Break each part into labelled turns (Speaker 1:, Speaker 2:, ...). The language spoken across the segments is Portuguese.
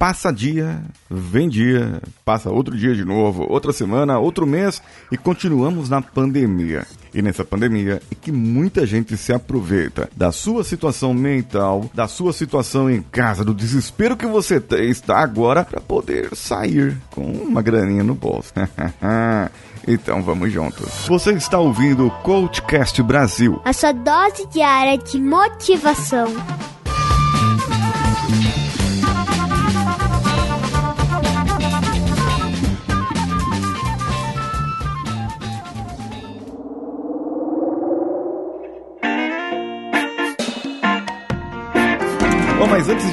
Speaker 1: passa dia, vem dia, passa outro dia de novo, outra semana, outro mês e continuamos na pandemia. E nessa pandemia é que muita gente se aproveita da sua situação mental, da sua situação em casa, do desespero que você está agora para poder sair com uma graninha no bolso. Então vamos juntos. Você está ouvindo o Coachcast Brasil.
Speaker 2: A sua dose diária de motivação.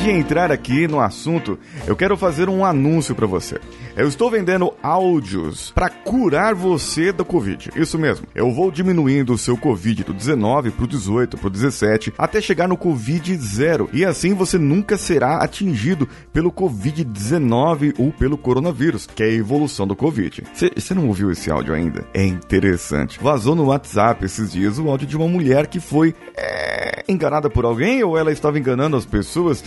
Speaker 1: De entrar aqui no assunto, eu quero fazer um anúncio para você. Eu estou vendendo áudios para curar você da Covid. Isso mesmo. Eu vou diminuindo o seu Covid do 19 pro 18, pro 17, até chegar no Covid zero. E assim você nunca será atingido pelo Covid-19 ou pelo coronavírus, que é a evolução do Covid. Você não ouviu esse áudio ainda? É interessante. Vazou no WhatsApp esses dias o áudio de uma mulher que foi é, enganada por alguém ou ela estava enganando as pessoas pessoas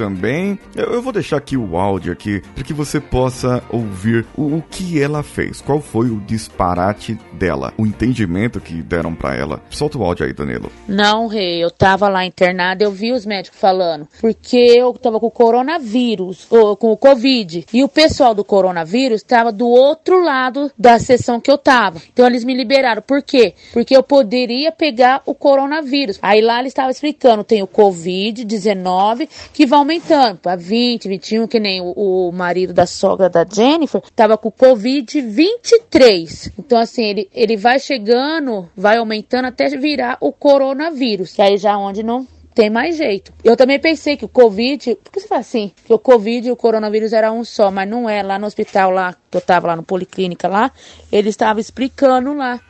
Speaker 1: Eu, eu vou deixar aqui o áudio aqui para que você possa ouvir o, o, que ela fez, qual foi o disparate dela, o entendimento que deram para ela. Solta o áudio aí, Danilo.
Speaker 3: Não, rei, eu tava lá internada, eu vi os médicos falando, porque eu tava com coronavírus, ou com o Covid, e o pessoal do coronavírus tava do outro lado da sessão que eu tava. Então eles me liberaram. Por quê? Porque eu poderia pegar o coronavírus. Aí lá eles estavam explicando, tem o Covid-19 que vai aumentando para 20, 21, que nem o, o, marido da sogra da Jennifer tava com Covid 23. Então, assim, ele, ele vai chegando, vai aumentando até virar o coronavírus, aí já onde não tem mais jeito. Eu também pensei que o Covid, por que você fala assim? Que o Covid e o coronavírus era um só, mas não é. Lá no hospital, lá, que eu tava lá no Policlínica lá, ele estava explicando lá.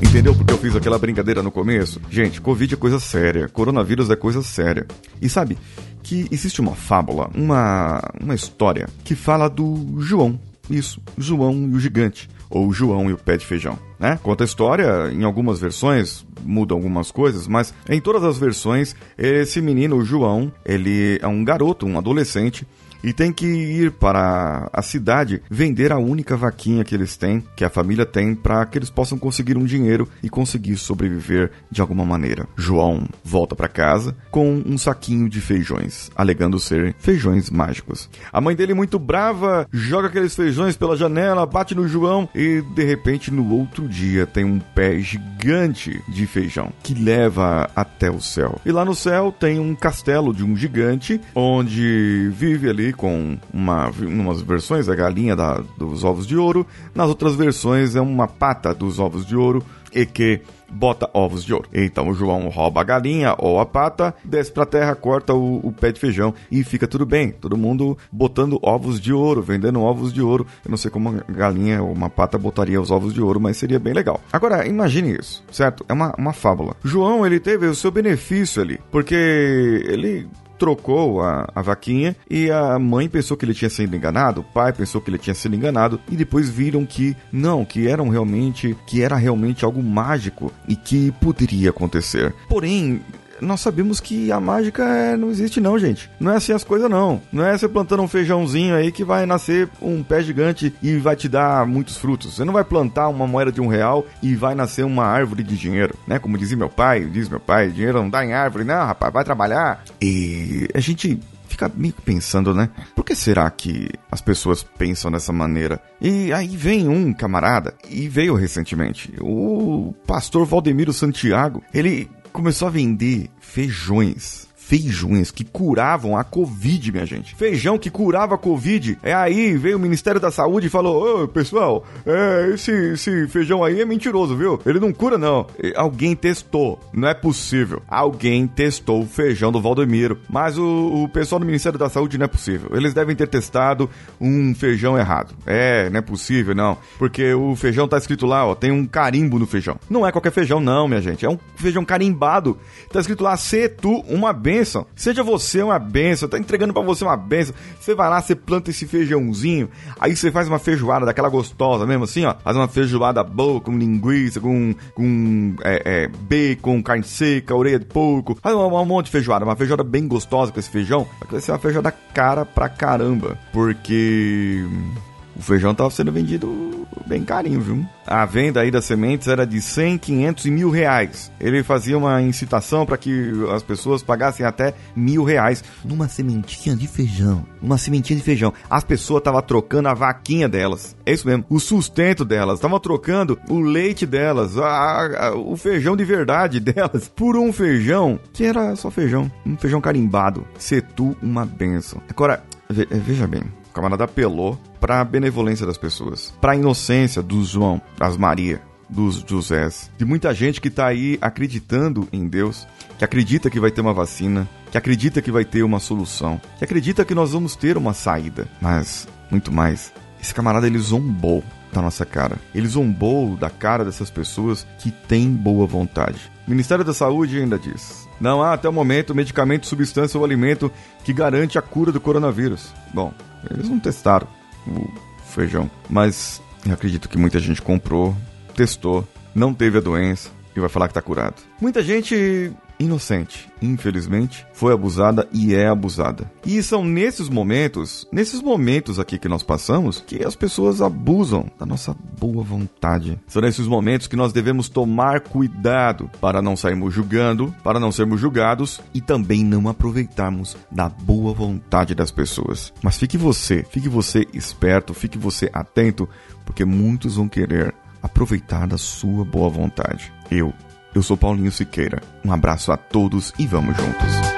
Speaker 1: Entendeu porque eu fiz aquela brincadeira no começo? Gente, Covid é coisa séria, coronavírus é coisa séria. E sabe que existe uma fábula, uma, uma história que fala do João. Isso, João e o gigante, ou João e o pé de feijão. Né? Conta a história, em algumas versões mudam algumas coisas, mas em todas as versões, esse menino, o João, ele é um garoto, um adolescente, e tem que ir para a cidade vender a única vaquinha que eles têm, que a família tem, para que eles possam conseguir um dinheiro e conseguir sobreviver de alguma maneira. João volta para casa com um saquinho de feijões, alegando ser feijões mágicos. A mãe dele, muito brava, joga aqueles feijões pela janela, bate no João e de repente no outro dia tem um pé gigante de feijão que leva até o céu. E lá no céu tem um castelo de um gigante onde vive ali com uma, umas versões a galinha da, dos ovos de ouro, nas outras versões é uma pata dos ovos de ouro e que bota ovos de ouro. Então o João rouba a galinha ou a pata, desce pra terra, corta o, o, pé de feijão e fica tudo bem. Todo mundo botando ovos de ouro, vendendo ovos de ouro. Eu não sei como uma galinha ou uma pata botaria os ovos de ouro, mas seria bem legal. Agora, imagine isso, certo? É uma, uma fábula. João, ele teve o seu benefício ali, porque ele trocou a, a vaquinha e a mãe pensou que ele tinha sido enganado, o pai pensou que ele tinha sido enganado e depois viram que não, que eram realmente, que era realmente algo mágico e que poderia acontecer. Porém, nós sabemos que a mágica é, não existe não, gente. Não é assim as coisas não. Não é você plantando um feijãozinho aí que vai nascer um pé gigante e vai te dar muitos frutos. Você não vai plantar uma moeda de um real e vai nascer uma árvore de dinheiro, né? Como dizia meu pai, diz meu pai, dinheiro não dá em árvore, não, rapaz, vai trabalhar. E a gente fica meio pensando, né? Por que será que as pessoas pensam dessa maneira? E aí vem um camarada, e veio recentemente, o pastor Valdemiro Santiago, ele começou a vender feijões feijões que curavam a Covid, minha gente. Feijão que curava a Covid. É aí, veio o Ministério da Saúde e falou: Ô, pessoal, é, esse, esse feijão aí é mentiroso, viu? Ele não cura, não. E alguém testou. Não é possível. Alguém testou o feijão do Valdemiro. Mas o, o pessoal do Ministério da Saúde não é possível. Eles devem ter testado um feijão errado. É, não é possível, não. Porque o feijão tá escrito lá, ó, tem um carimbo no feijão. Não é qualquer feijão, não, minha gente. É um feijão carimbado. Tá escrito lá, tu uma benção bênção. Seja você uma bênção, tá entregando para você uma bênção. Você vai lá, você planta esse feijãozinho, aí você faz uma feijoada daquela gostosa mesmo assim, ó. Faz uma feijoada boa, com linguiça, com, com é, é, bacon, carne seca, orelha de porco. Faz um, um monte de feijoada, uma feijoada bem gostosa com esse feijão. Vai ser uma feijoada cara pra caramba. Porque o feijão estava sendo vendido bem carinho, viu? A venda aí das sementes era de 100, 500 e mil reais. Ele fazia uma incitação para que as pessoas pagassem até mil reais numa sementinha de feijão. Uma sementinha de feijão. As pessoas estavam trocando a vaquinha delas. É isso mesmo. O sustento delas. Estavam trocando o leite delas. A, a, o feijão de verdade delas. Por um feijão que era só feijão. Um feijão carimbado. Setu, uma benção. Agora, veja bem camarada apelou para a benevolência das pessoas, para a inocência do João, das Maria, dos Josés, de muita gente que está aí acreditando em Deus, que acredita que vai ter uma vacina, que acredita que vai ter uma solução, que acredita que nós vamos ter uma saída, mas muito mais. Esse camarada ele zombou da nossa cara. Ele zombou da cara dessas pessoas que têm boa vontade. O Ministério da Saúde ainda diz: não há até o momento medicamento, substância ou alimento que garante a cura do coronavírus. Bom, eles não testaram o feijão, mas acredito que muita gente comprou, testou, não teve a doença e vai falar que está curado. Muita gente inocente, infelizmente, foi abusada e é abusada. E são nesses momentos, nesses momentos aqui que nós passamos, que as pessoas abusam da nossa boa vontade. São nesses momentos que nós devemos tomar cuidado para não sairmos julgando, para não sermos julgados e também não aproveitarmos da boa vontade das pessoas. Mas fique você, fique você esperto, fique você atento, porque muitos vão querer aproveitar da sua boa vontade. Eu eu sou Paulinho Siqueira. Um abraço a todos e vamos juntos.